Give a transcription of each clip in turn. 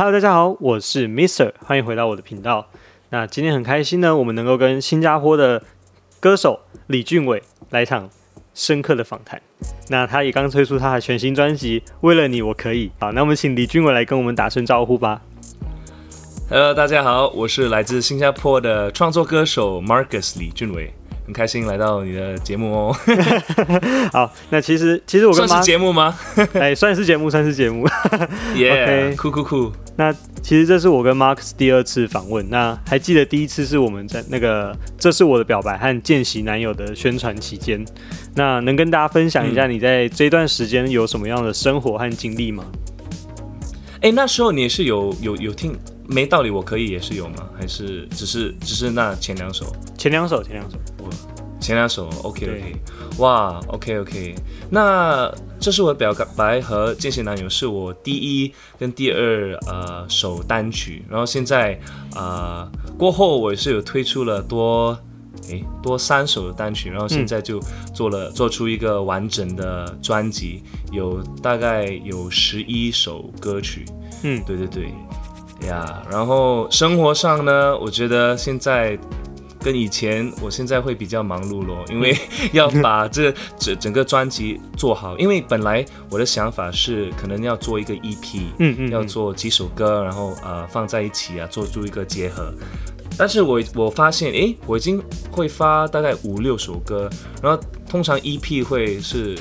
Hello，大家好，我是 Mister，欢迎回到我的频道。那今天很开心呢，我们能够跟新加坡的歌手李俊伟来一场深刻的访谈。那他也刚推出他的全新专辑《为了你我可以》。好，那我们请李俊伟来跟我们打声招呼吧。Hello，大家好，我是来自新加坡的创作歌手 Marcus 李俊伟，很开心来到你的节目哦。好，那其实其实我跟算是妈节目吗 哎算是节目，算是节目。Yeah，OK 酷酷酷。那其实这是我跟 Marcus 第二次访问。那还记得第一次是我们在那个《这是我的表白》和见习男友的宣传期间。那能跟大家分享一下你在这段时间有什么样的生活和经历吗？哎，那时候你也是有有有听没道理我可以也是有吗？还是只是只是那前两首？前两首，前两首。前两首 OK OK，哇，OK OK，那这是我的表白和见习男友是我第一跟第二呃首单曲，然后现在呃过后我也是有推出了多诶多三首的单曲，然后现在就做了、做出一个完整的专辑，有大概有十一首歌曲，嗯。对对对，呀然后生活上呢，我觉得现在跟以前，我现在会比较忙碌咯，因为要把这整整个专辑做好。因为本来我的想法是可能要做一个 EP，嗯嗯，要做几首歌，然后呃放在一起啊，做出一个结合。但是我我发现，诶，我已经会发大概五六首歌，然后通常 EP 会是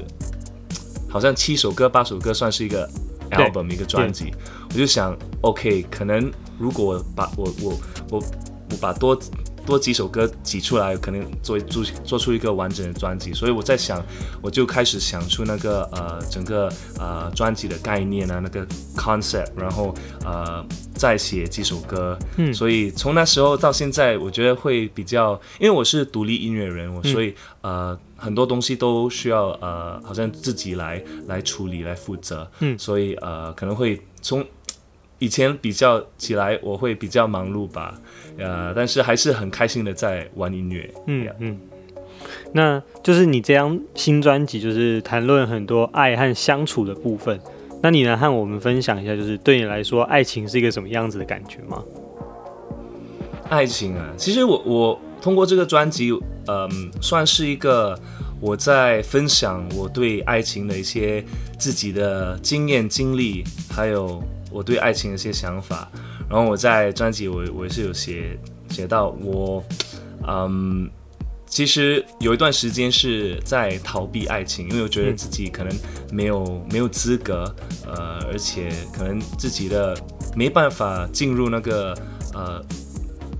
好像七首歌、八首歌算是一个 album 一个专辑。我就想，OK，可能如果我把我我我我把多多几首歌挤出来，可能做做做出一个完整的专辑。所以我在想，我就开始想出那个呃整个呃专辑的概念啊，那个 concept，然后呃再写几首歌。嗯所以从那时候到现在，我觉得会比较，因为我是独立音乐人，我所以、呃很多东西都需要呃好像自己来来处理来负责。嗯所以呃可能会从以前比较起来，我会比较忙碌吧，呃，但是还是很开心的在玩音乐。嗯嗯。那就是你这张新专辑，就是谈论很多爱和相处的部分。那你能和我们分享一下，就是对你来说，爱情是一个什么样子的感觉吗？爱情啊，其实我我通过这个专辑，嗯，算是一个我在分享我对爱情的一些自己的经验经历，还有我对爱情的一些想法。然后我在专辑我我也是有写写到我，嗯，其实有一段时间是在逃避爱情，因为我觉得自己可能没有没有资格，呃，而且可能自己的没办法进入那个呃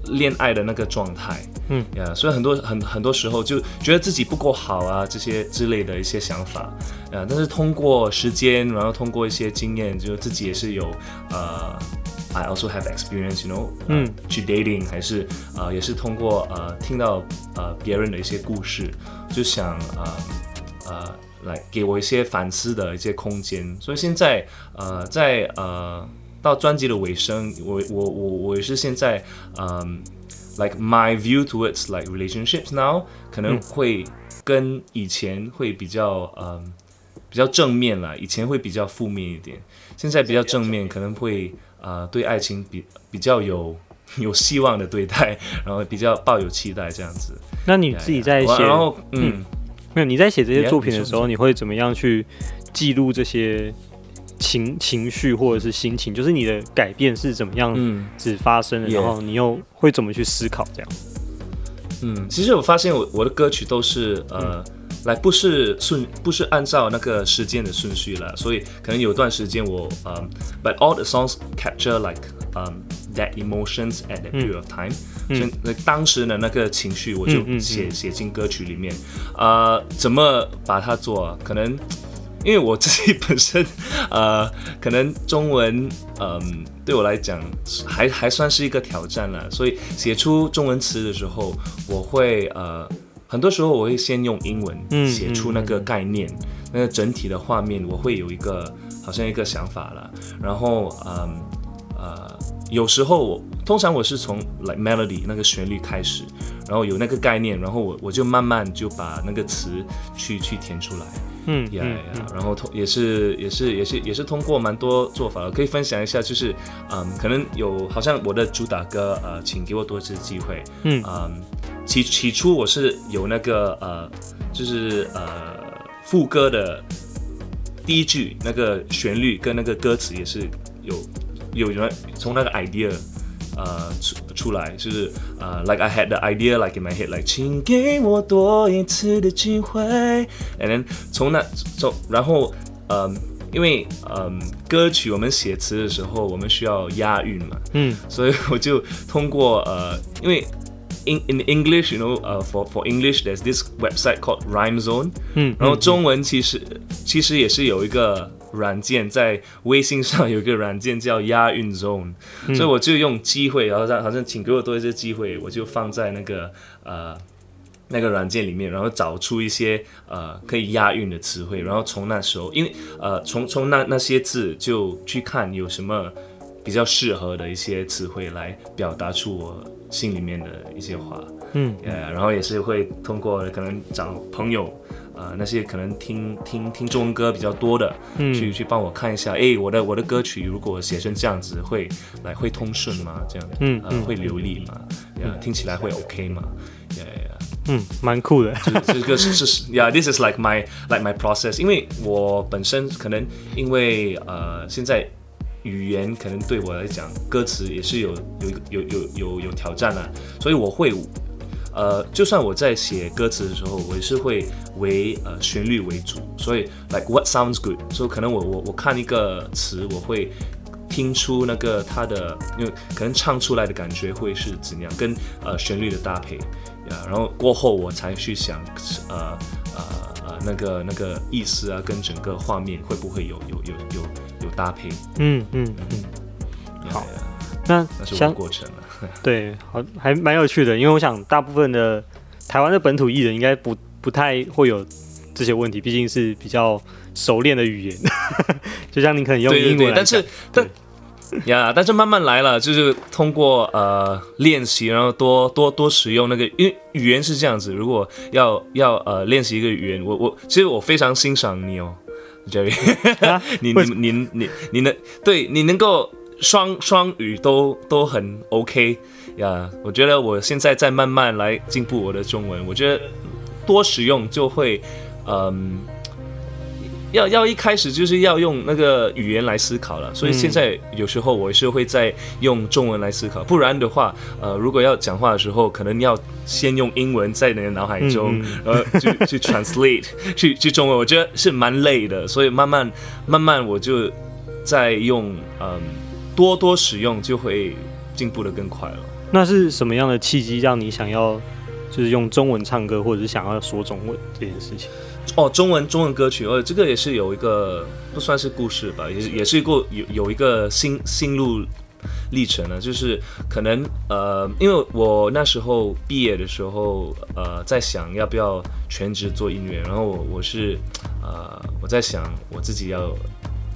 恋爱的那个状态。嗯。呀所以很多很很多时候就觉得自己不够好啊，这些之类的一些想法，呃，但是通过时间，然后通过一些经验，就自己也是有呃，I also have experience，you know，呃嗯。去 dating 还是呃也是通过呃听到呃别人的一些故事，就想呃呃来给我一些反思的一些空间，所以现在呃在呃到专辑的尾声，我我我我也是现在嗯、like my view towards like relationships now 可能会跟以前会比较嗯、比较正面啦，以前会比较负面一点，现在比较正面，可能会呃对爱情比比较有 有希望的对待，然后比较抱有期待这样子。那你自己在写，然后嗯。没有你在写这些作品的时候，你你会怎么样去记录这些情情绪或者是心情？就是你的改变是怎么样嗯子发生的然后你又会怎么去思考这样？嗯，其实我发现我我的歌曲都是呃，来不是顺不是按照那个时间的顺序了，所以可能有段时间我嗯、b u t all the songs capture like um that emotions at that period of time，、所以那当时的那个情绪我就写、写进歌曲里面，呃，怎么把它做啊？可能。因为我自己本身，呃，可能中文，嗯、对我来讲还还算是一个挑战了，所以写出中文词的时候，我会呃，很多时候我会先用英文写出那个概念，那个整体的画面，我会有一个好像一个想法了，然后嗯呃，有时候我通常我是从 melody 那个旋律开始，然后有那个概念，然后我我就慢慢就把那个词去去填出来。嗯呀嗯呀，然后通也是也是也是也是通过蛮多做法的，可以分享一下，就是嗯，可能有好像我的主打歌呃，请给我多一次机会，嗯嗯，起起初我是有那个呃，就是呃副歌的第一句那个旋律跟那个歌词也是有有人从那个 idea。呃，出出来就是呃，like I had the idea like in my head，like 请给我多一次的机会，and then 从那从然后嗯，因为嗯歌曲我们写词的时候我们需要押韵嘛，嗯所以我就通过呃，因为 in in English you know 呃、for for English there's this website called Rhyme Zone，嗯，然后中文其实其实也是有一个软件，在微信上有一个软件叫押韵 Zone，、所以我就用机会，然后让好像请给我多一些机会，我就放在那个呃那个软件里面，然后找出一些呃可以押韵的词汇，然后从那时候，因为呃从从那那些字就去看有什么比较适合的一些词汇来表达出我心里面的一些话。嗯。呃，然后也是会通过可能找朋友，呃，那些可能听听听中文歌比较多的，嗯去去帮我看一下，哎，我的我的歌曲如果写成这样子，会来会通顺吗？这样，呃，嗯嗯会流利吗？呀，听起来会 OK 吗？呀呀呀。嗯，蛮酷的。这这个是是呀、yeah,，this is like my like my process。因为我本身可能因为呃现在语言可能对我来讲，歌词也是有有有有有有挑战啊，所以我会呃，就算我在写歌词的时候，我也是会为呃旋律为主，所以 like what sounds good，所以可能我我我看一个词，我会。听出那个它的，因为可能唱出来的感觉会是怎样，跟呃旋律的搭配，呀，然后过后我才去想，呃呃呃那个那个意思啊，跟整个画面会不会有有有有有搭配？嗯嗯嗯，好那那是我的相过程了。对，好，还蛮有趣的，因为我想大部分的台湾的本土艺人应该不不太会有这些问题，毕竟是比较熟练的语言，就像你可能用英文但是但呀，但是慢慢来了，就是通过呃练习，然后多多多使用那个，因为语言是这样子，如果要要呃练习一个语言，我我其实我非常欣赏你哦，Jerry，、啊？你你你你你能对你能够双双语都都很 OK 呀，我觉得我现在在慢慢来进步我的中文，我觉得多使用就会嗯。要要一开始就是要用那个语言来思考了，所以现在有时候我是会在用中文来思考，不然的话，呃，如果要讲话的时候，可能要先用英文在你的脑海中，然后去去 translate 去去中文，我觉得是蛮累的，所以慢慢慢慢我就在用，嗯，多多使用就会进步的更快了。那是什么样的契机让你想要就是用中文唱歌，或者是想要说中文这件事情？哦，中文中文歌曲，哦，这个也是有一个不算是故事吧，也是也是一个有有一个心心路历程呢，就是可能呃，因为我那时候毕业的时候，呃，在想要不要全职做音乐，然后我我是呃我在想我自己要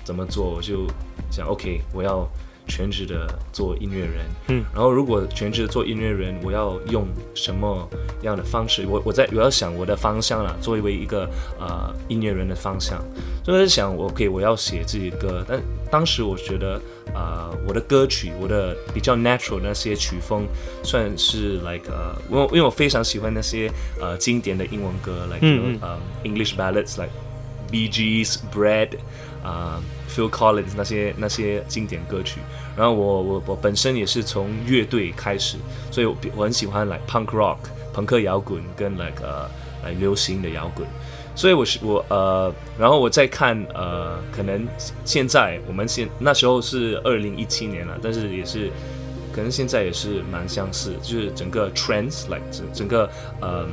怎么做，我就想 OK，我要全职的做音乐人，嗯，然后如果全职做音乐人，我要用什么样的方式？我我在我要想我的方向了，作为一个呃音乐人的方向，所以我在想我可以我要写自己的歌，但当时我觉得呃我的歌曲，我的比较 natural 那些曲风，算是 like 呃，我因为我非常喜欢那些呃经典的英文歌，like 呃 English ballads like Bee Gees, Bread，啊、Phil Collins 那些那些经典歌曲。然后我我我本身也是从乐队开始，所以我我很喜欢 like punk rock 朋克摇滚跟 like 呃来流行的摇滚。所以我是我呃，然后我再看呃，可能现在我们现那时候是二零一七年了，但是也是可能现在也是蛮相似，就是整个 trends like 整整个呃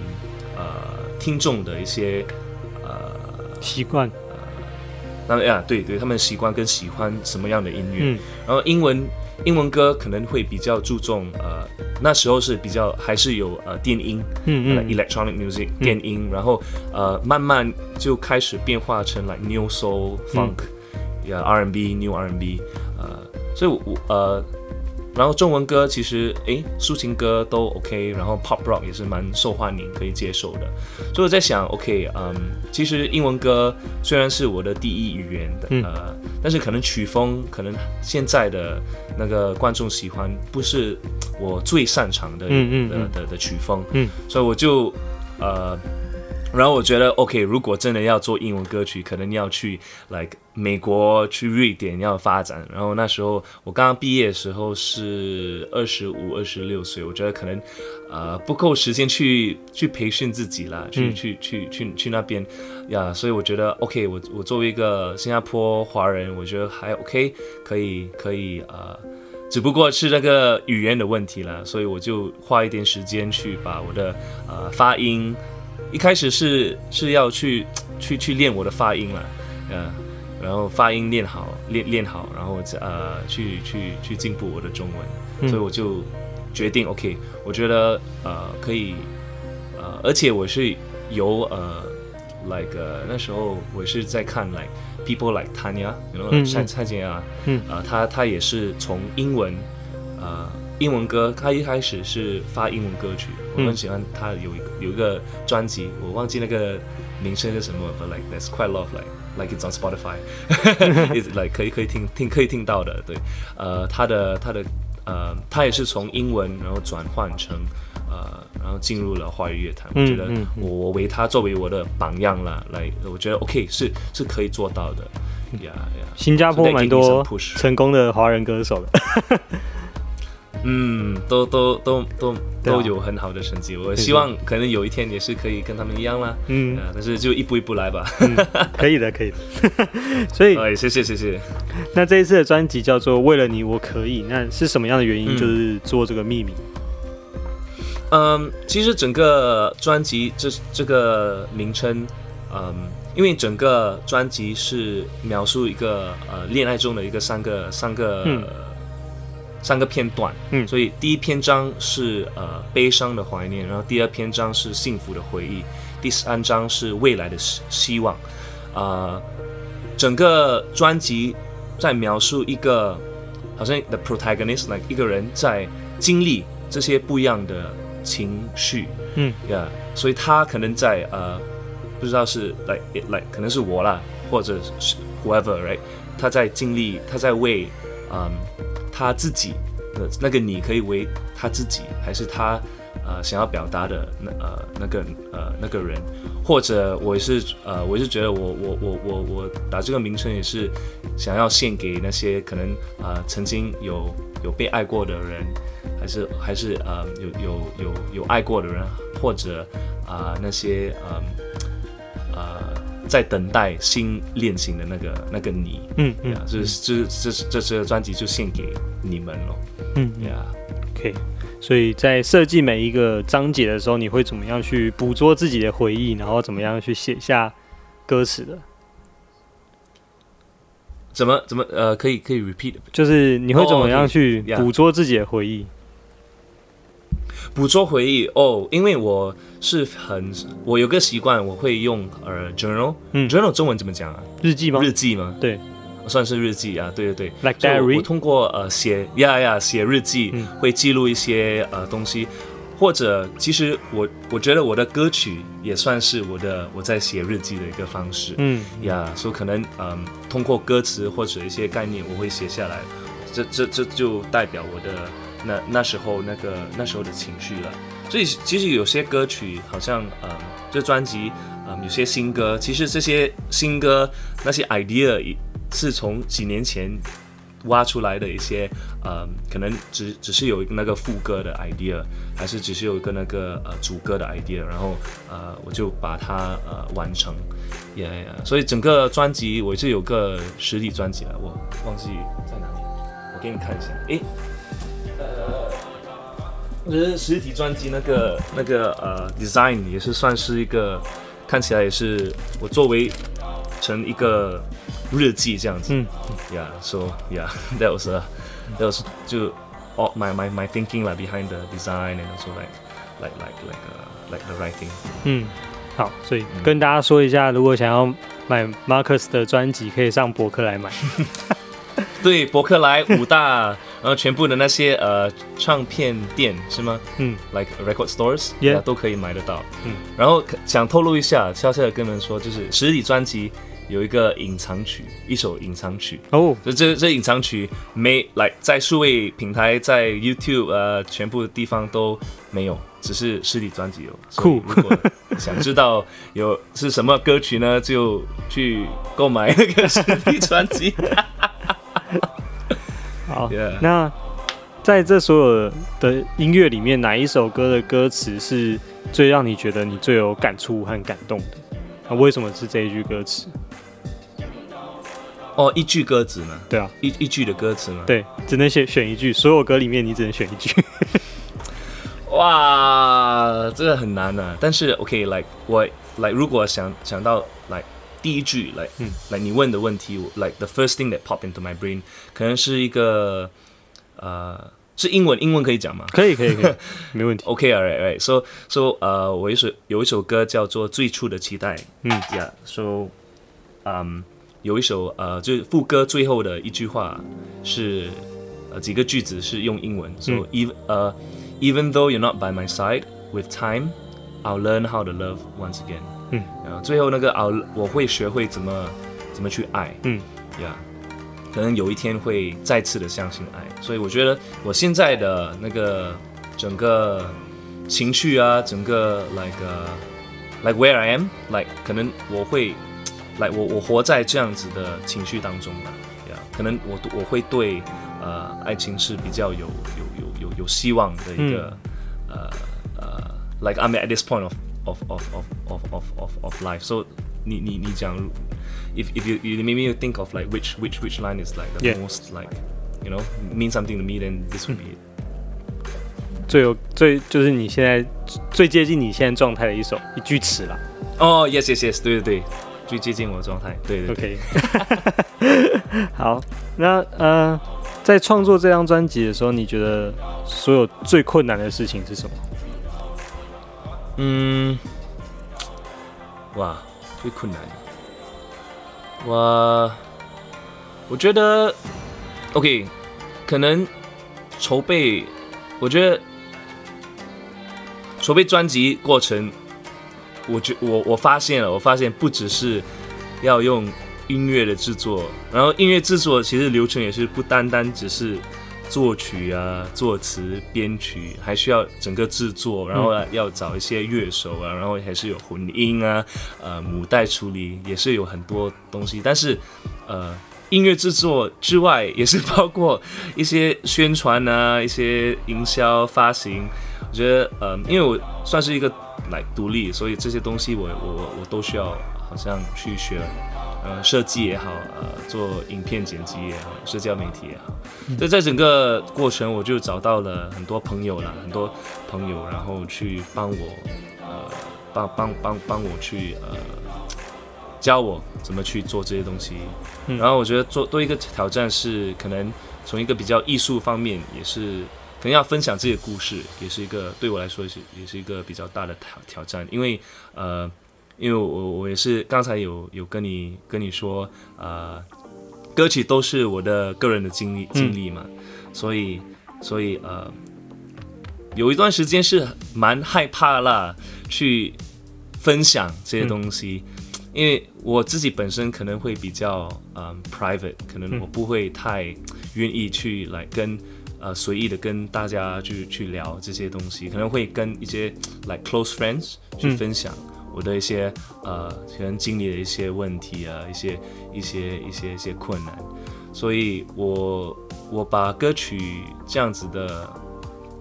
呃听众的一些呃习惯，当然呀，对对，他们习惯跟喜欢什么样的音乐，嗯。然后英文英文歌可能会比较注重呃，那时候是比较还是有呃电音，呃嗯。嗯 electronic music 电音，然后呃慢慢就开始变化成 like new soul funk，呀、R&B new R&B，呃，所以我我呃，然然后中文歌其实诶，抒情歌都 OK，然后 pop rock 也是蛮受欢迎，可以接受的。所以我在想，OK，嗯，其实英文歌虽然是我的第一语言的，呃，但是可能曲风可能现在的那个观众喜欢不是我最擅长的的的的曲风，嗯，所以我就呃。然后我觉得，OK，如果真的要做英文歌曲，可能要去 like 美国、去瑞典要发展。然后那时候我刚刚毕业的时候是二十五、二十六岁，我觉得可能呃不够时间去去培训自己了，去去去去去那边呀。所以我觉得，OK，我我作为一个新加坡华人，我觉得还 OK，可以可以呃，只不过是那个语言的问题了。所以我就花一点时间去把我的呃发音。一开始是是要去去去练我的发音了，呃，然后发音练好，练练好，然后呃去去去进步我的中文，所以我就决定 OK，我觉得呃可以，呃，而且我是由呃，like 那时候我是在看 like people like Tanya，然后蔡蔡健雅，嗯，啊，他他也是从英文，呃。英文歌，他一开始是发英文歌曲，我很喜欢他有一个有一个专辑，我忘记那个名称是什么，but like that's quite love like like it's on Spotify，it's like 可以可以听听可以听到的，对，呃，他的他的呃，他也是从英文然后转换成呃，然后进入了华语乐坛，我觉得我我为他作为我的榜样了，来，我觉得 OK 是是可以做到的，新加坡蛮多成功的华人歌手的。嗯，都都都都都有很好的成绩，我希望可能有一天也是可以跟他们一样啦。嗯，但是就一步一步来吧。可以的，可以的。所以，哎，谢谢谢谢。那这一次的专辑叫做《为了你我可以》，那是什么样的原因？就是做这个秘密。嗯，其实整个专辑这这个名称，嗯，因为整个专辑是描述一个呃恋爱中的一个三个三个。三个片段，嗯，所以第一篇章是呃悲伤的怀念，然后第二篇章是幸福的回忆，第三章是未来的希希望，啊，整个专辑在描述一个好像 the protagonist，like 一个人在经历这些不一样的情绪，嗯，yeah，所以他可能在呃不知道是 like like 可能是我啦，或者是 whoever，right，他在经历，他在为，嗯。他自己的那个你可以为他自己，还是他呃想要表达的那呃那个呃那个人，或者我是呃我是觉得我我我我我打这个名称也是想要献给那些可能呃曾经有有被爱过的人，还是还是呃有有有有爱过的人，或者啊那些嗯。在等待新恋情的那个那个你，嗯嗯，就是这这这这专辑就献给你们了，嗯呀，OK，所以在设计每一个章节的时候，你会怎么样去捕捉自己的回忆，然后怎么样去写下歌词的？怎么怎么呃，可以可以 repeat，就是你会怎么样去捕捉自己的回忆？捕捉回忆哦，因为我是很，我有个习惯，我会用呃 journal，嗯，journal 中文怎么讲啊？日记吗？日记吗？对，算是日记啊，对对对，like diary。我通过呃写呀呀写日记，会记录一些呃东西，或者其实我我觉得我的歌曲也算是我的我在写日记的一个方式，嗯呀，所以可能嗯通过歌词或者一些概念，我会写下来，这这这就代表我的。那那时候那个那时候的情绪了，所以其实有些歌曲好像呃，这专辑呃有些新歌，其实这些新歌那些 idea 是从几年前挖出来的一些呃，可能只只是有一个那个副歌的 idea，还是只是有一个那个呃主歌的 idea，然后呃我就把它呃完成，也所以整个专辑我是有个实体专辑了，我忘记在哪里，我给你看一下，诶。我觉得实体专辑那个那个呃 design 也是算是一个看起来也是我作为成一个日记这样子。嗯，Yeah，so yeah，that was a that was 就 all my my my thinking like behind the design and also like like like like like the writing。嗯，好，所以跟大家说一下，如果想要买 Marcus 的专辑，可以上博客来买。对，博客来五大。然后全部的那些呃唱片店是吗？嗯，like record stores，Yeah 都可以买得到。嗯，然后想透露一下，悄悄的跟你们说，就是实体专辑有一个隐藏曲，一首隐藏曲。哦，就这这隐藏曲没来在数位平台，在 YouTube 呃全部的地方都没有，只是实体专辑有。酷如果想知道有是什么歌曲呢，就去购买那个实体专辑。好 Yeah 那在这所有的音乐里面，哪一首歌的歌词是最让你觉得你最有感触和感动的？啊，为什么是这一句歌词？哦，一句歌词呢？对啊，一一句的歌词吗？对，只能选选一句，所有歌里面你只能选一句。哇，这个很难啊。但是 OK，like、我 like 如果想想到 like 第一句 like 嗯 like 你问的问题我，like the first thing that pop into my brain 可能是一个呃是英文，英文可以讲吗可以，可以，可以，没问题。 ？OK，alright，right、right. So so 呃，我一首有一首歌叫做《最初的期待》。嗯 Yeah，so 嗯，有一首呃，就是副歌最后的一句话是呃几个句子是用英文，so 嗯 even 呃，even though you're not by my side, with time, I'll learn how to love once again。 嗯，然后最后那个 I'll 我会学会怎么怎么去爱。嗯，Yeah，可能有一天会再次的相信爱，所以我觉得我现在的那个整个情绪啊，整个 like、like where I am，like 可能我会，like 我我活在这样子的情绪当中吧，Yeah，可能我我会对呃爱情是比较有有有有有希望的一个、呃呃，like I'm at this point of of of of of of of of life，so 你你你讲，if if you you maybe you think of like which which which line is like the Yeah. most like you know mean something to me, then this would be it. 最有最就是你现在最接近你现在状态的一首一句词啦。哦、y e s yes yes，对对对，最接近我的状态，对对对。OK，好，那呃，在创作这张专辑的时候，你觉得所有最困难的事情是什么？嗯，哇，最困难。的，我我觉得，OK，可能筹备，我觉得筹备专辑过程，我觉我我发现了，我发现不只是要用音乐的制作，然后音乐制作其实流程也是不单单只是作曲啊、作词、编曲，还需要整个制作，然后要找一些乐手啊，然后还是有混音啊、呃母带处理，也是有很多东西。但是呃，音乐制作之外，也是包括一些宣传啊、一些营销、发行。我觉得呃，因为我算是一个来独立，所以这些东西我我我我都需要好像去学。呃，设计也好，呃，做影片剪辑也好，社交媒体也好，所以在整个过程，我就找到了很多朋友啦，很多朋友，然后去帮我，呃，帮帮帮帮我去呃，教我怎么去做这些东西。嗯然后我觉得做多一个挑战是，可能从一个比较艺术方面，也是可能要分享自己的故事，也是一个对我来说是也是一个比较大的挑挑战，因为呃。因为我我也是刚才有有跟你跟你说，呃，歌曲都是我的个人的经历经历嘛，所以所以呃，有一段时间是蛮害怕啦，去分享这些东西，因为我自己本身可能会比较嗯 private，可能我不会太愿意去来跟。呃，随意的跟大家去去聊这些东西，可能会跟一些 like close friends 去分享。我的一些呃，可能经历的一些问题啊，一些一些一些一些困难，所以我我把歌曲这样子的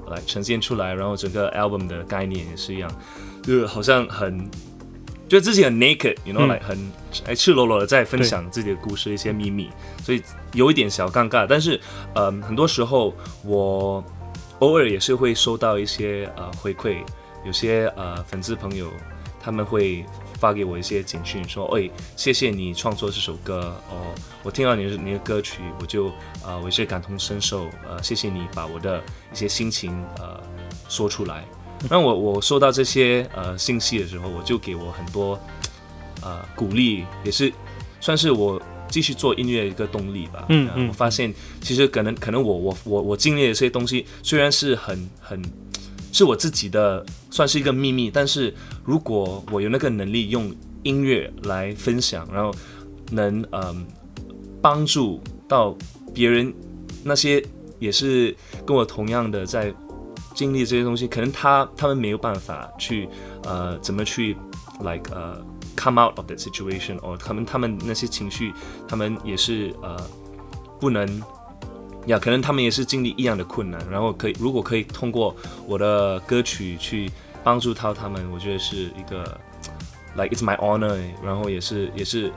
来呈现出来，然后整个 album 的概念也是一样，就是好像很觉得自己很 naked，you know，、嗯 like 很哎赤裸裸的在分享自己的故事一些秘密，所以有一点小尴尬，但是呃，很多时候我偶尔也是会收到一些呃回馈，有些呃粉丝朋友。他们会发给我一些简讯，说：“哎，谢谢你创作这首歌哦，我听到你的你的歌曲，我就呃我也是感同身受，呃，谢谢你把我的一些心情呃说出来。那我我收到这些呃信息的时候，我就给我很多呃鼓励，也是算是我继续做音乐的一个动力吧。嗯我发现其实可能可能我我我我经历的这些东西，虽然是很很是我自己的，算是一个秘密，但是如果我有那个能力用音乐来分享，然后能嗯帮助到别人，那些也是跟我同样的在经历这些东西，可能他他们没有办法去呃怎么去 like 呃 come out of that situation，or 他们他们那些情绪，他们也是呃不能呀，可能他们也是经历一样的困难，然后可以如果可以通过我的歌曲去帮助到他们，我觉得是一个 like it's my honor，然后也是也是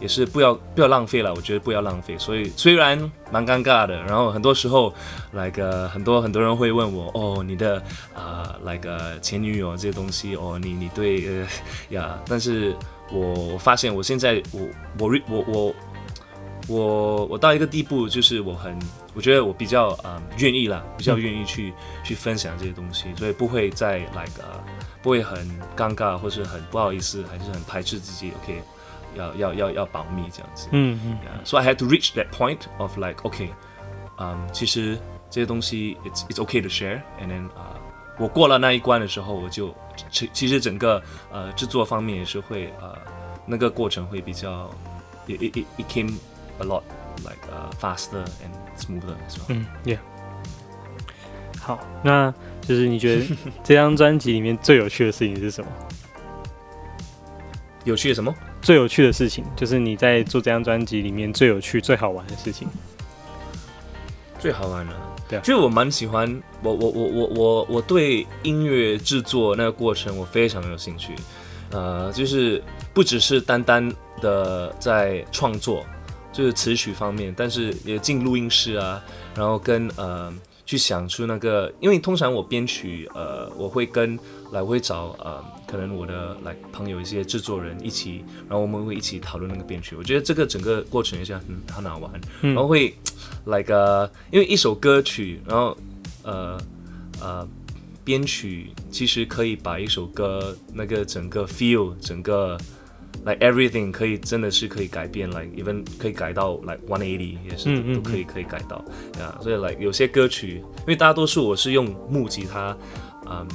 也是不要不要浪费了，我觉得不要浪费。所以虽然蛮尴尬的，然后很多时候，like、很多很多人会问我，哦，你的啊、呃、like、前女友这些东西，哦，你你对呃呀，但是我我发现我现在我我我我我我到一个地步，就是我很我觉得我比较啊、呃愿意啦，比较愿意去、去分享这些东西，所以不会再 like 呃不会很尴尬或是很不好意思，还是很排斥自己，OK。要要要要保密这样子。嗯嗯 Yeah. So I had to reach that point of like, okay, 嗯、其实这些东西 it's it's okay to share. And then 啊、我过了那一关的时候，我就其其实整个呃制作方面也是会呃那个过程会比较 it it it it came a lot like 呃 faster and smoother as well. 嗯，Yeah。好，那就是你觉得这张专辑里面最有趣的事情是什么？有趣的什么？最有趣的事情就是你在做这张专辑里面最有趣、最好玩的事情。最好玩的，对啊就是我蛮喜欢，我我我我我我对音乐制作那个过程我非常有兴趣，呃，就是不只是单单的在创作，就是词曲方面，但是也进录音室啊，然后跟呃去想出那个，因为通常我编曲，呃，我会跟来我会找呃可能我的来朋友一些制作人一起，然后我们会一起讨论那个编曲，我觉得这个整个过程也是很很好玩，然后会 like 呃，因为一首歌曲，然后呃呃编曲其实可以把一首歌那个整个 feel 整个 like everything 可以真的是可以改变，like even 可以改到 like one eighty 也是嗯嗯都可以可以改到。啊所以 like 有些歌曲，因为大多数我是用木吉他嗯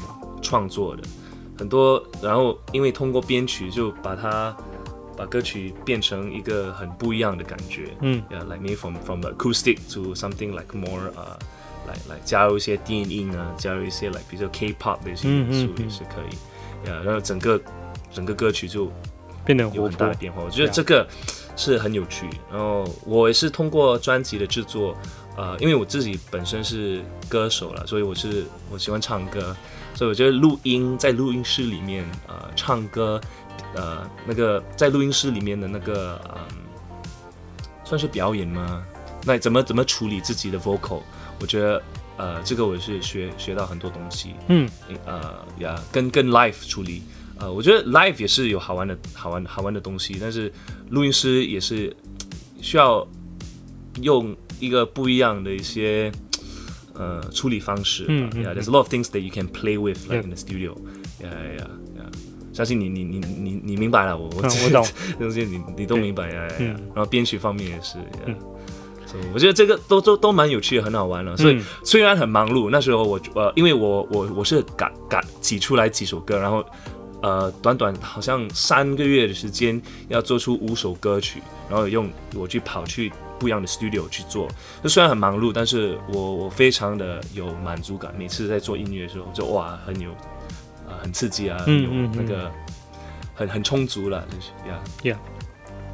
创作的，很多然后因为通过编曲就把它把歌曲变成一个很不一样的感觉，嗯，yeah like maybe from from acoustic to something like more 呃、来来加入一些电音啊，加入一些 like 比较 K-pop 的一些元素也是可以，呀、然后整个整个歌曲就变得有很大的。变化。我觉得这个是很有趣。然后我也是通过专辑的制作，呃，因为我自己本身是歌手了，所以我是我喜欢唱歌，所以我觉得录音在录音室里面，呃，唱歌，呃，那个在录音室里面的那个，嗯，算是表演吗？那怎么怎么处理自己的 vocal？我觉得。呃，这个我是学学到很多东西，嗯呃呀，跟跟 life 处理，呃，我觉得 live 也是有好玩的好玩好玩的东西，但是录音师也是需要用一个不一样的一些呃处理方式吧。嗯嗯 yeah, there's a lot of things that you can play with like in the studio. Yeah, yeah, yeah. 相信你你你你你明白了，我我嗯我懂这 东西你你都明白呀。Yeah, yeah. 然后编曲方面也是。嗯我觉得这个都都都蛮有趣的，很好玩了。所以嗯虽然很忙碌，那时候我呃，因为我我我是赶赶挤出来几首歌，然后呃，短短好像三个月的时间要做出五首歌曲，然后用我去跑去不一样的 studio 去做。就虽然很忙碌，但是我我非常的有满足感。每次在做音乐的时候，就哇，很有啊、很刺激啊，很有那个很很充足了，就是呀。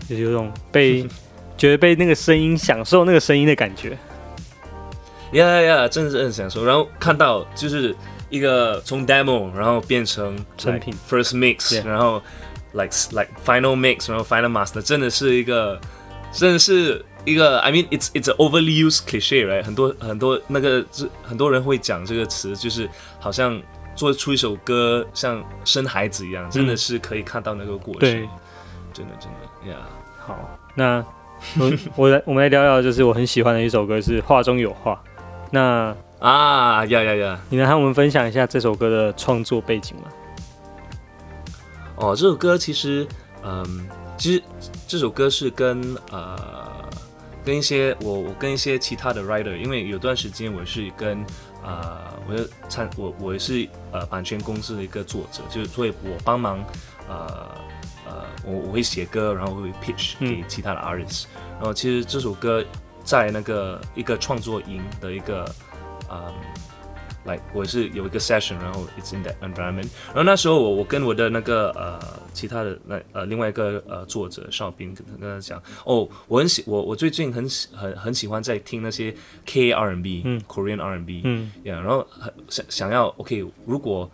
就是有种被 觉得被那个声音享受那个声音的感觉。呀呀呀，真的是很享受。然后看到就是一个从 demo 然后变成成品 first mix，、然后 like like final mix，然后 final master，真的是一个，真的是一个。I mean it's it's an overly used cliche，right？很多很多那个是很多人会讲这个词，就是好像做出一首歌像生孩子一样，真的是可以看到那个过程。对，真的真的呀。好，那我 我来我们来聊聊，就是我很喜欢的一首歌是《画中有画》。那啊呀呀呀！你能和我们分享一下这首歌的创作背景吗？哦，这首歌其实，嗯，其实这首歌是跟呃跟一些我我跟一些其他的 writer，因为有段时间我是跟呃我是参我我是呃版权公司的一个作者，就是所以我帮忙呃呃我我会写歌，然后会 pitch 给其他的 artist，然后其实这首歌在那个一个创作营的一个呃。来，我是有一个 session，然后 it's in that environment。然后那时候我我跟我的那个呃其他的那呃另外一个呃作者邵斌跟跟他讲，哦，我很喜我我最近很喜很很喜欢在听那些 K R N B，嗯，Korean R N B，嗯，呀，然后想想要 OK，如果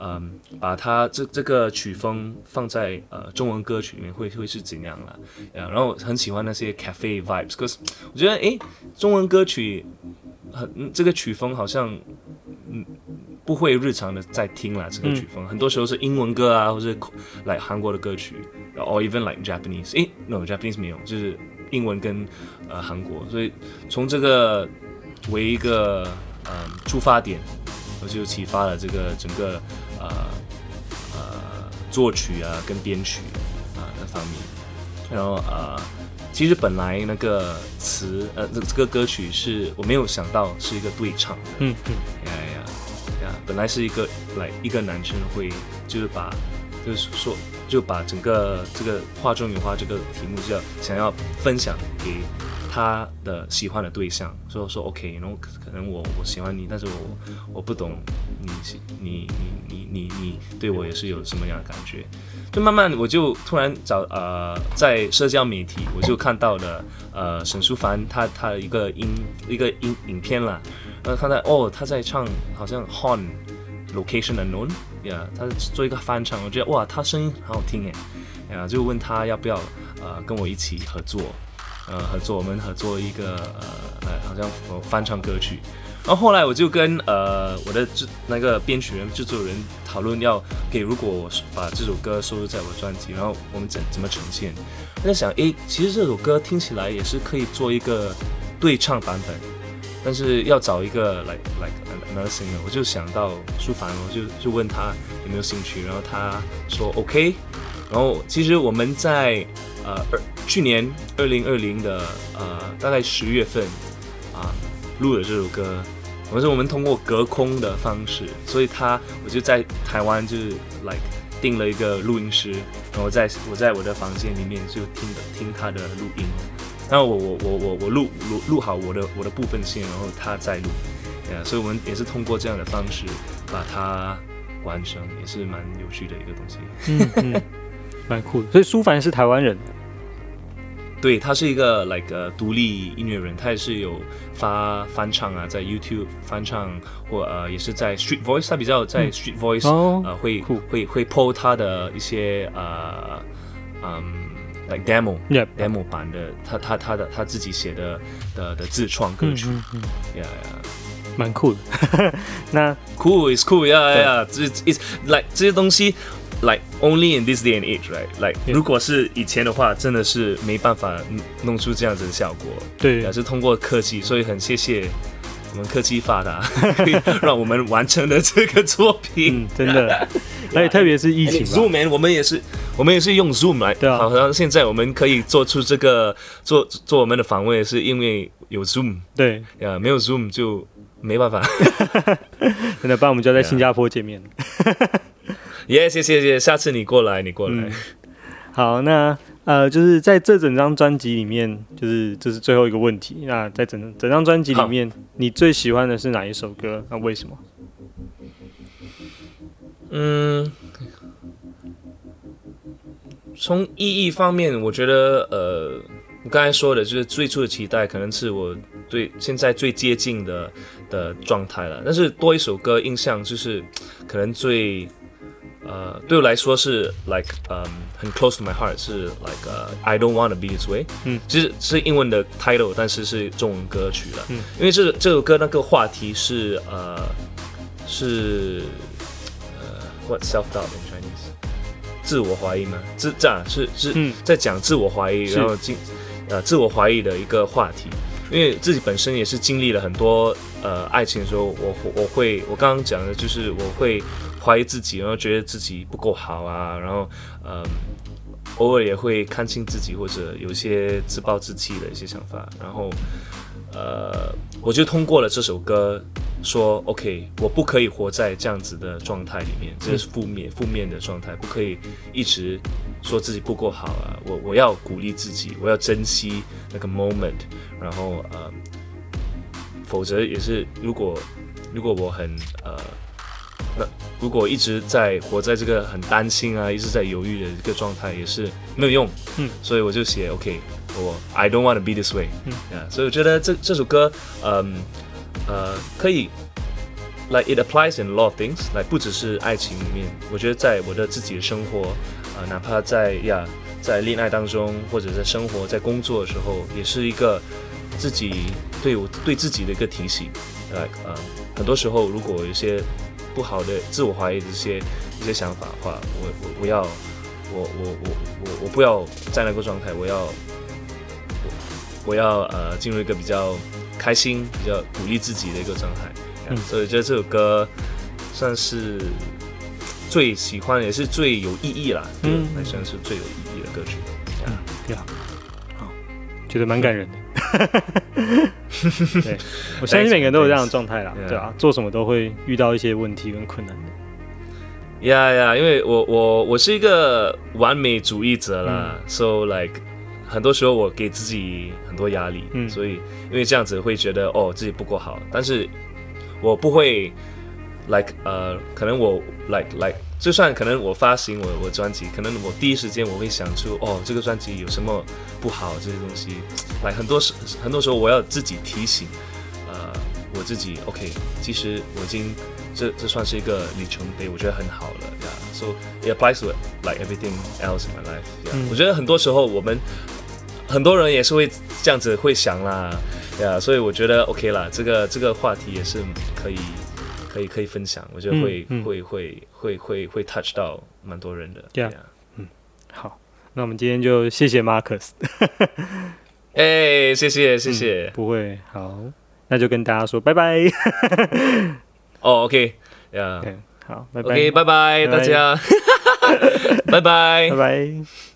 嗯把它这这个曲风放在呃中文歌曲里面会会是怎样啦？呀，然后很喜欢那些 cafe vibes，可是我觉得诶，中文歌曲。很这个曲风好像嗯不会日常的在听啦这个曲风，很多时候是英文歌啊，或者来韩国的歌曲，or even like Japanese，诶，no Japanese 没有，就是英文跟呃韩国，所以从这个为一个嗯出发点，我就启发了这个整个呃呃作曲啊跟编曲啊那方面，然后啊。其实本来那个词，呃，这这个歌曲是我没有想到是一个对唱的，嗯嗯，呀呀呀，本来是一个来一个男生会就是把就是说就把整个这个画中有画这个题目叫想要分享给他的喜欢的对象，说说 OK，然后可能我我喜欢你，但是我我不懂你你你你你你对我也是有什么样的感觉。就慢慢我就突然找呃在社交媒体我就看到了呃沈淑凡他他一个音一个音影片了，然后看到哦他在唱好像 Horn Location Unknown，呀他做一个翻唱，我觉得哇他声音很好听哎，呀就问他要不要呃跟我一起合作，呃合作我们合作一个呃呃好像翻唱歌曲。然后后来我就跟呃我的制那个编曲人制作人讨论要给如果我把这首歌收录在我专辑，然后我们怎怎么呈现？我在想，诶，其实这首歌听起来也是可以做一个对唱版本，但是要找一个 like like another singer，我就想到舒凡，我就就问他有没有兴趣，然后他说 OK。然后其实我们在呃去年二零二零的呃大概十月份啊。录的这首歌，我是我们通过隔空的方式，所以他我就在台湾就是 like 订了一个录音师，然后在我在我的房间里面就听的听他的录音，然后我我我我我录录录好我的我的部分线，然后他再录，啊，所以我们也是通过这样的方式把它完成，也是蛮有趣的一个东西，嗯嗯，蛮酷的。所以苏凡是台湾人。对他是一个 like 独立音乐人，他也是有发翻唱啊，在 YouTube 翻唱或呃也是在 Street Voice，他比较在 Street Voice 呃会会会 po 他的一些呃嗯 like demo demo 版的他他他的他自己写的的的自创歌曲，yeah yeah，蛮酷的。那 cool is cool，yeah yeah，这 is like 这些东西。Like only in this day and age, right? Like 如果是以前的话，真的是没办法弄出这样子的效果。对，也是通过科技，所以很谢谢我们科技发达，让我们完成了这个作品。真的，而且特别是疫情，Zoom，我们也是，我们也是用 Zoom 来。对啊，好像现在我们可以做出这个做做我们的访问，是因为有 Zoom。对，呀，没有 Zoom 就没办法。真的，不然我们就要在新加坡见面。耶，谢谢谢，下次你过来，你过来。好，那呃，就是在这整张专辑里面，就是这是最后一个问题。那在整整张专辑里面，你最喜欢的是哪一首歌？那为什么？嗯，从意义方面，我觉得呃，我刚才说的就是最初的期待，可能是我对现在最接近的的状态了。但是多一首歌，印象就是可能最。呃，对我来说是 like，嗯，很 close to my heart，是 like I don't want to be this way。嗯，其实是英文的 title，但是是中文歌曲了。嗯，因为这这首歌那个话题是呃是呃 what self doubt in Chinese，自我怀疑吗？自这样是是在讲自我怀疑，然后经呃自我怀疑的一个话题。因为自己本身也是经历了很多呃爱情的时候，我我会我刚刚讲的就是我会。怀疑自己，然后觉得自己不够好啊，然后，嗯，偶尔也会看清自己，或者有些自暴自弃的一些想法，然后，呃，我就通过了这首歌说，OK，我不可以活在这样子的状态里面，这是负面负面的状态，不可以一直说自己不够好啊，我我要鼓励自己，我要珍惜那个 moment，然后呃，否则也是如果如果我很呃。那如果一直在活在这个很担心啊，一直在犹豫的一个状态，也是没有用。嗯，所以我就写 OK，我 I don't want to be this way。嗯，啊，所以我觉得这这首歌，嗯呃，可以，like it applies in a lot of things，like 不只是爱情里面，我觉得在我的自己的生活，啊，哪怕在呀，在恋爱当中，或者在生活在工作的时候，也是一个自己对我对自己的一个提醒。like 呃，很多时候如果有一些不好的自我怀疑的这些一些想法的话，我我不要我我我我我不要在那个状态，我要我我要呃进入一个比较开心、比较鼓励自己的一个状态。嗯，所以觉得这首歌算是最喜欢，也是最有意义啦。嗯，还算是最有意义的歌曲。嗯，对啊，好，觉得蛮感人的。对，我相信每个人都有这样的状态啦，对啊，做什么都会遇到一些问题跟困难的。呀呀，因为我我我是一个完美主义者啦，so like 很多时候我给自己很多压力，所以因为这样子会觉得哦自己不够好，但是我不会 like 呃，可能我 like like。就算可能我发行我我专辑，可能我第一时间我会想出哦，这个专辑有什么不好这些东西，来很多时很多时候我要自己提醒，呃，我自己 OK，其实我已经这这算是一个里程碑，我觉得很好了，Yeah. So it applies to like everything else in my life. Yeah. 我觉得很多时候我们很多人也是会这样子会想啦，Yeah. 所以我觉得 OK 啦，这个这个话题也是可以。可以可以分享，我觉得会会会会会会 touch 到蛮多人的。对啊，嗯，好，那我们今天就谢谢 Marcus。哎，谢谢谢谢，不会，好，那就跟大家说拜拜。哦，OK，呀，好，OK，拜拜，大家，拜拜，拜拜。